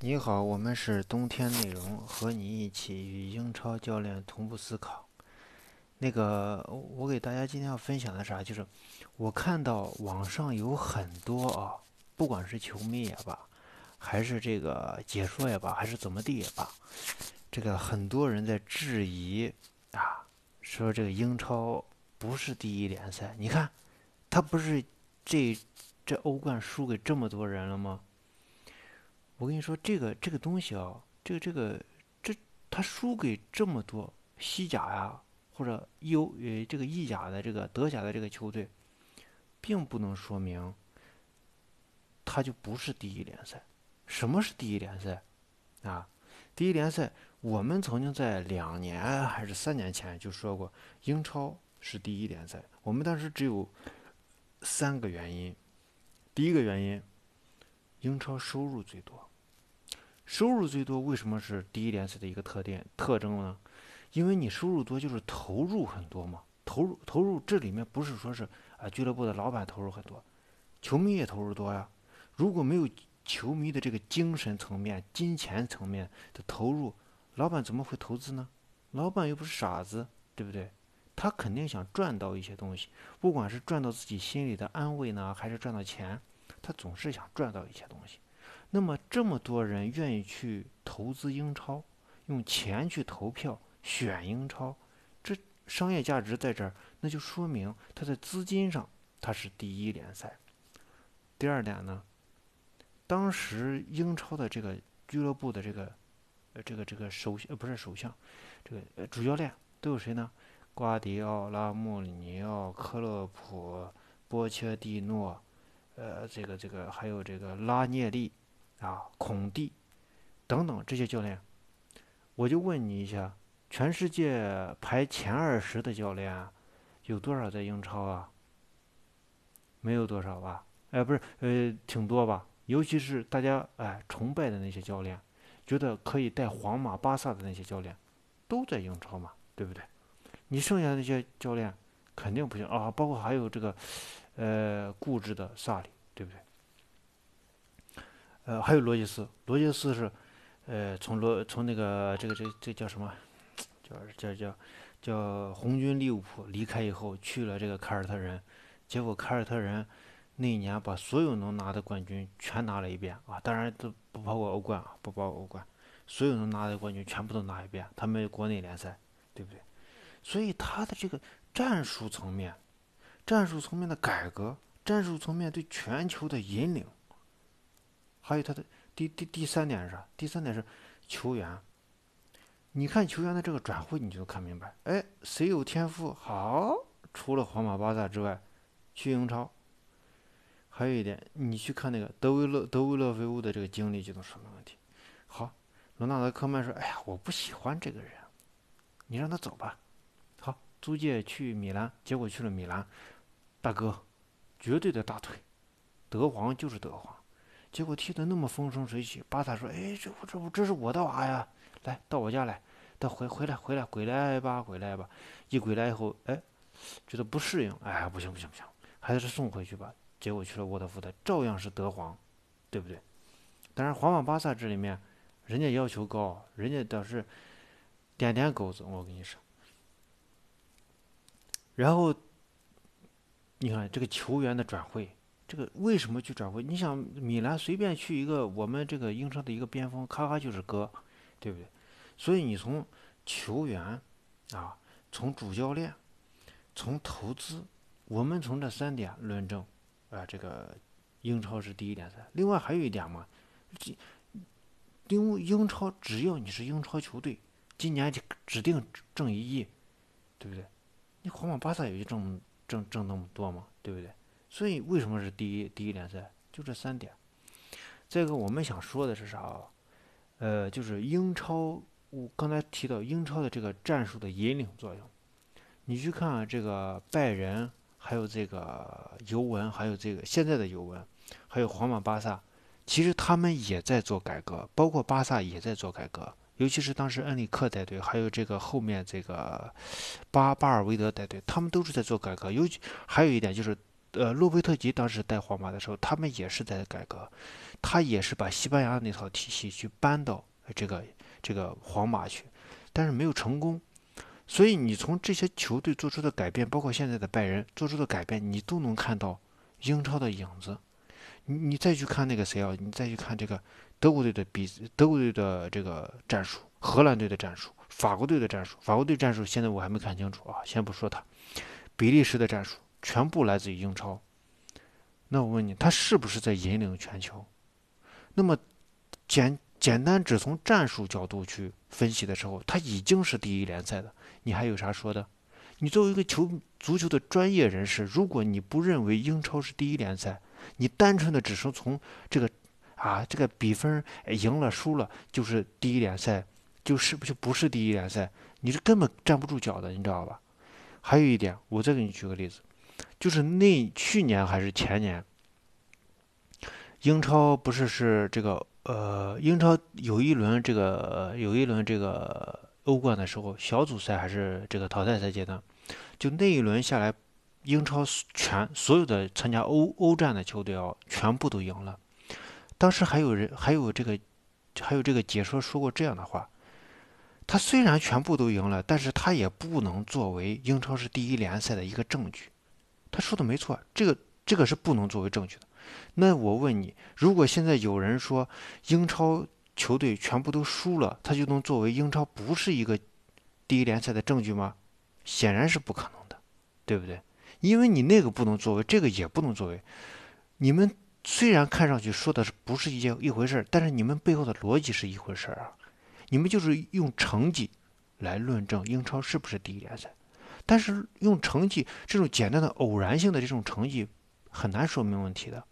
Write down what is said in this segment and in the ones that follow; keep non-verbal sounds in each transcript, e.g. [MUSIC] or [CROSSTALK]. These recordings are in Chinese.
你好，我们是冬天内容，和你一起与英超教练同步思考。那个，我给大家今天要分享的啥？就是我看到网上有很多啊，不管是球迷也罢，还是这个解说也罢，还是怎么地也罢，这个很多人在质疑啊，说这个英超不是第一联赛。你看，他不是这这欧冠输给这么多人了吗？我跟你说，这个这个东西啊，这个这个这他输给这么多西甲呀，或者欧呃这个意甲的这个德甲的这个球队，并不能说明他就不是第一联赛。什么是第一联赛啊？第一联赛，我们曾经在两年还是三年前就说过，英超是第一联赛。我们当时只有三个原因，第一个原因，英超收入最多。收入最多，为什么是第一联赛的一个特点特征呢？因为你收入多，就是投入很多嘛。投入投入，这里面不是说是啊，俱乐部的老板投入很多，球迷也投入多呀。如果没有球迷的这个精神层面、金钱层面的投入，老板怎么会投资呢？老板又不是傻子，对不对？他肯定想赚到一些东西，不管是赚到自己心里的安慰呢，还是赚到钱，他总是想赚到一些东西。那么这么多人愿意去投资英超，用钱去投票选英超，这商业价值在这儿，那就说明它在资金上它是第一联赛。第二点呢，当时英超的这个俱乐部的这个呃这个这个首呃不是首相，这个呃主教练都有谁呢？瓜迪奥拉、穆里尼奥、克洛普、波切蒂诺，呃这个这个还有这个拉涅利。啊，孔蒂等等这些教练，我就问你一下，全世界排前二十的教练有多少在英超啊？没有多少吧？哎，不是，呃，挺多吧？尤其是大家哎崇拜的那些教练，觉得可以带皇马、巴萨的那些教练，都在英超嘛，对不对？你剩下的那些教练肯定不行啊，包括还有这个呃固执的萨里，对不对？呃，还有罗杰斯，罗杰斯是，呃，从罗从那个这个这这叫什么，叫叫叫叫红军利物浦离开以后去了这个凯尔特人，结果凯尔特人那一年把所有能拿的冠军全拿了一遍啊，当然都不包括欧冠啊，不包括欧冠，所有能拿的冠军全部都拿一遍，他们国内联赛，对不对？所以他的这个战术层面，战术层面的改革，战术层面对全球的引领。还有他的第第第三点是啥？第三点是球员。你看球员的这个转会，你就能看明白。哎，谁有天赋好？除了皇马、巴萨之外，去英超。还有一点，你去看那个德维勒德维勒维乌的这个经历，就能说明问题。好，罗纳德科曼说：“哎呀，我不喜欢这个人，你让他走吧。”好，租借去米兰，结果去了米兰，大哥，绝对的大腿，德皇就是德皇。结果踢得那么风生水起，巴萨说：“哎，这不这不这是我的娃呀，来到我家来，他回回来回来回来吧，回来吧。一回来以后，哎，觉得不适应，哎，不行不行不行，还是送回去吧。结果去了沃特福德，照样是德皇，对不对？当然，皇马、巴萨这里面，人家要求高，人家倒是点点狗子，我跟你说。然后，你看这个球员的转会。”这个为什么去转会？你想米兰随便去一个我们这个英超的一个边锋，咔咔就是哥，对不对？所以你从球员啊，从主教练，从投资，我们从这三点论证啊，这个英超是第一联赛。另外还有一点嘛，因为英超只要你是英超球队，今年就指定挣一亿，对不对？你皇马、巴萨也就挣挣挣那么多嘛，对不对？所以为什么是第一第一联赛？就这三点。再一个，我们想说的是啥？呃，就是英超，我刚才提到英超的这个战术的引领作用。你去看这个拜仁，还有这个尤文，还有这个现在的尤文，还有皇马、巴萨，其实他们也在做改革，包括巴萨也在做改革。尤其是当时恩里克带队，还有这个后面这个巴巴尔韦德带队，他们都是在做改革。尤其还有一点就是。呃，洛佩特吉当时带皇马的时候，他们也是在改革。他也是把西班牙那套体系去搬到这个这个皇马去，但是没有成功。所以你从这些球队做出的改变，包括现在的拜仁做出的改变，你都能看到英超的影子。你你再去看那个谁啊？你再去看这个德国队的比德国队的这个战术，荷兰队的战术，法国队的战术。法国队战术现在我还没看清楚啊，先不说他。比利时的战术全部来自于英超。那我问你，他是不是在引领全球？那么简简单只从战术角度去分析的时候，他已经是第一联赛的。你还有啥说的？你作为一个球足球的专业人士，如果你不认为英超是第一联赛，你单纯的只是从这个啊这个比分赢了输了就是第一联赛，就是不就不是第一联赛？你是根本站不住脚的，你知道吧？还有一点，我再给你举个例子，就是那去年还是前年，英超不是是这个呃英超有一轮这个有一轮这个。欧冠的时候，小组赛还是这个淘汰赛阶段，就那一轮下来，英超全所有的参加欧欧战的球队啊，全部都赢了。当时还有人还有这个还有这个解说说过这样的话：，他虽然全部都赢了，但是他也不能作为英超是第一联赛的一个证据。他说的没错，这个这个是不能作为证据的。那我问你，如果现在有人说英超，球队全部都输了，他就能作为英超不是一个第一联赛的证据吗？显然是不可能的，对不对？因为你那个不能作为，这个也不能作为。你们虽然看上去说的是不是一件一回事但是你们背后的逻辑是一回事啊。你们就是用成绩来论证英超是不是第一联赛，但是用成绩这种简单的偶然性的这种成绩很难说明问题的。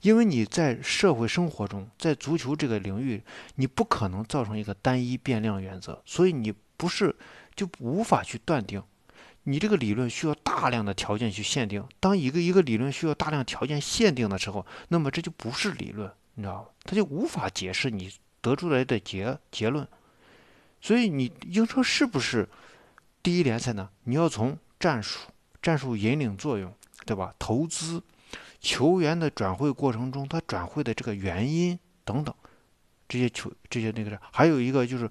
因为你在社会生活中，在足球这个领域，你不可能造成一个单一变量原则，所以你不是就无法去断定。你这个理论需要大量的条件去限定。当一个一个理论需要大量条件限定的时候，那么这就不是理论，你知道吗？它就无法解释你得出来的结结论。所以你 [LAUGHS] 英超是不是第一联赛呢？你要从战术、战术引领作用，对吧？投资。球员的转会过程中，他转会的这个原因等等，这些球这些那个还有一个就是，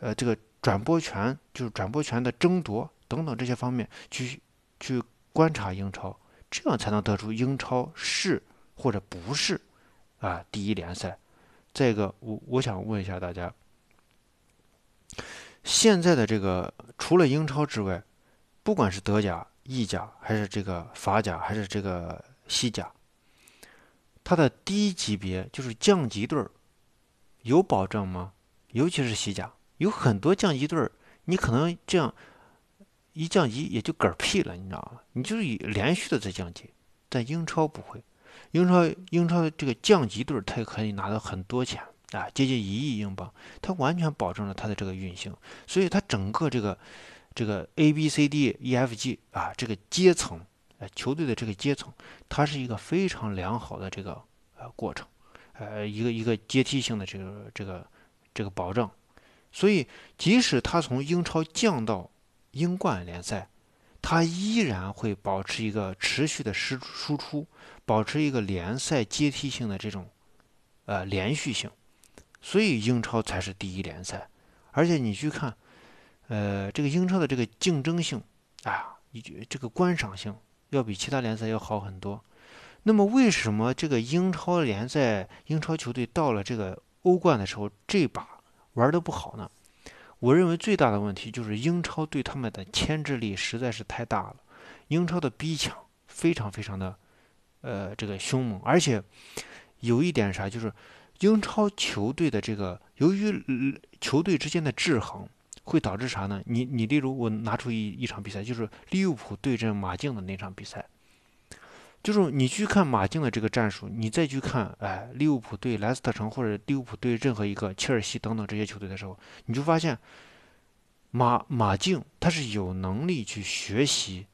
呃，这个转播权就是转播权的争夺等等这些方面去去观察英超，这样才能得出英超是或者不是啊第一联赛。再一个，我我想问一下大家，现在的这个除了英超之外，不管是德甲、意甲还是这个法甲还是这个。西甲，它的低级别就是降级队儿，有保证吗？尤其是西甲，有很多降级队儿，你可能这样一降级也就嗝屁了，你知道吗？你就是连续的在降级。但英超不会，英超英超的这个降级队儿，它可以拿到很多钱啊，接近一亿英镑，它完全保证了它的这个运行，所以它整个这个这个 A B C D E F G 啊这个阶层。呃，球队的这个阶层，它是一个非常良好的这个呃过程，呃，一个一个阶梯性的这个这个这个保障，所以即使他从英超降到英冠联赛，他依然会保持一个持续的输输出，保持一个联赛阶梯性的这种呃连续性，所以英超才是第一联赛，而且你去看，呃，这个英超的这个竞争性啊，你觉这个观赏性。要比其他联赛要好很多。那么，为什么这个英超联赛、英超球队到了这个欧冠的时候，这把玩的不好呢？我认为最大的问题就是英超对他们的牵制力实在是太大了。英超的逼抢非常非常的，呃，这个凶猛，而且有一点啥，就是英超球队的这个由于球队之间的制衡。会导致啥呢？你你例如我拿出一一场比赛，就是利物浦对阵马竞的那场比赛，就是你去看马竞的这个战术，你再去看哎利物浦对莱斯特城或者利物浦对任何一个切尔西等等这些球队的时候，你就发现马马竞他是有能力去学习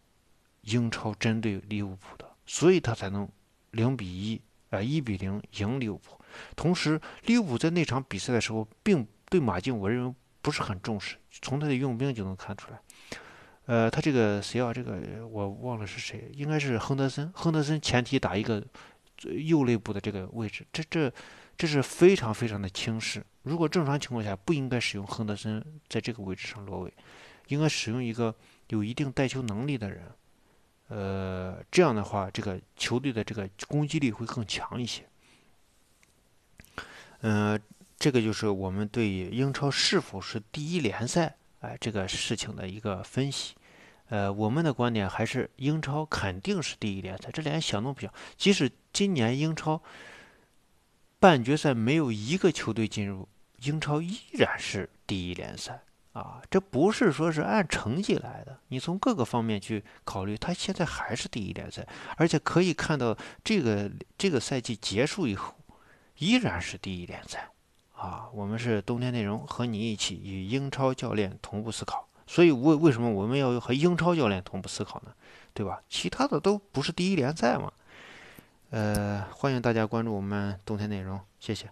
英超针对利物浦的，所以他才能零比一啊一比零赢利物浦。同时，利物浦在那场比赛的时候，并对马竞，我认为。不是很重视，从他的用兵就能看出来。呃，他这个谁啊？这个我忘了是谁，应该是亨德森。亨德森前提打一个右肋部的这个位置，这这这是非常非常的轻视。如果正常情况下不应该使用亨德森在这个位置上落位，应该使用一个有一定带球能力的人。呃，这样的话，这个球队的这个攻击力会更强一些。嗯，这个就是我们对英超是否是第一联赛，哎，这个事情的一个分析。呃，我们的观点还是英超肯定是第一联赛，这连想都不想。即使今年英超半决赛没有一个球队进入，英超依然是第一联赛啊！这不是说是按成绩来的，你从各个方面去考虑，它现在还是第一联赛，而且可以看到这个这个赛季结束以后，依然是第一联赛啊！我们是冬天内容和你一起与英超教练同步思考。所以为为什么我们要和英超教练同步思考呢？对吧？其他的都不是第一联赛嘛。呃，欢迎大家关注我们冬天内容，谢谢。